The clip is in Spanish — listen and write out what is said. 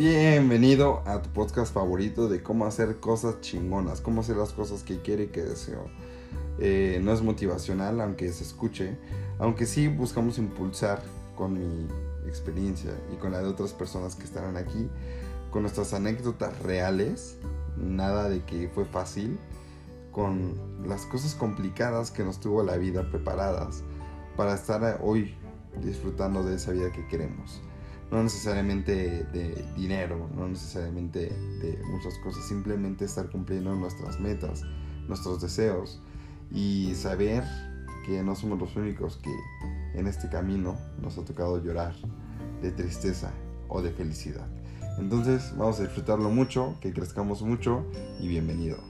Bienvenido a tu podcast favorito de cómo hacer cosas chingonas, cómo hacer las cosas que quiero y que deseo. Eh, no es motivacional, aunque se escuche, aunque sí buscamos impulsar con mi experiencia y con la de otras personas que estarán aquí, con nuestras anécdotas reales, nada de que fue fácil, con las cosas complicadas que nos tuvo la vida preparadas para estar hoy disfrutando de esa vida que queremos. No necesariamente de dinero, no necesariamente de muchas cosas, simplemente estar cumpliendo nuestras metas, nuestros deseos y saber que no somos los únicos que en este camino nos ha tocado llorar de tristeza o de felicidad. Entonces vamos a disfrutarlo mucho, que crezcamos mucho y bienvenido.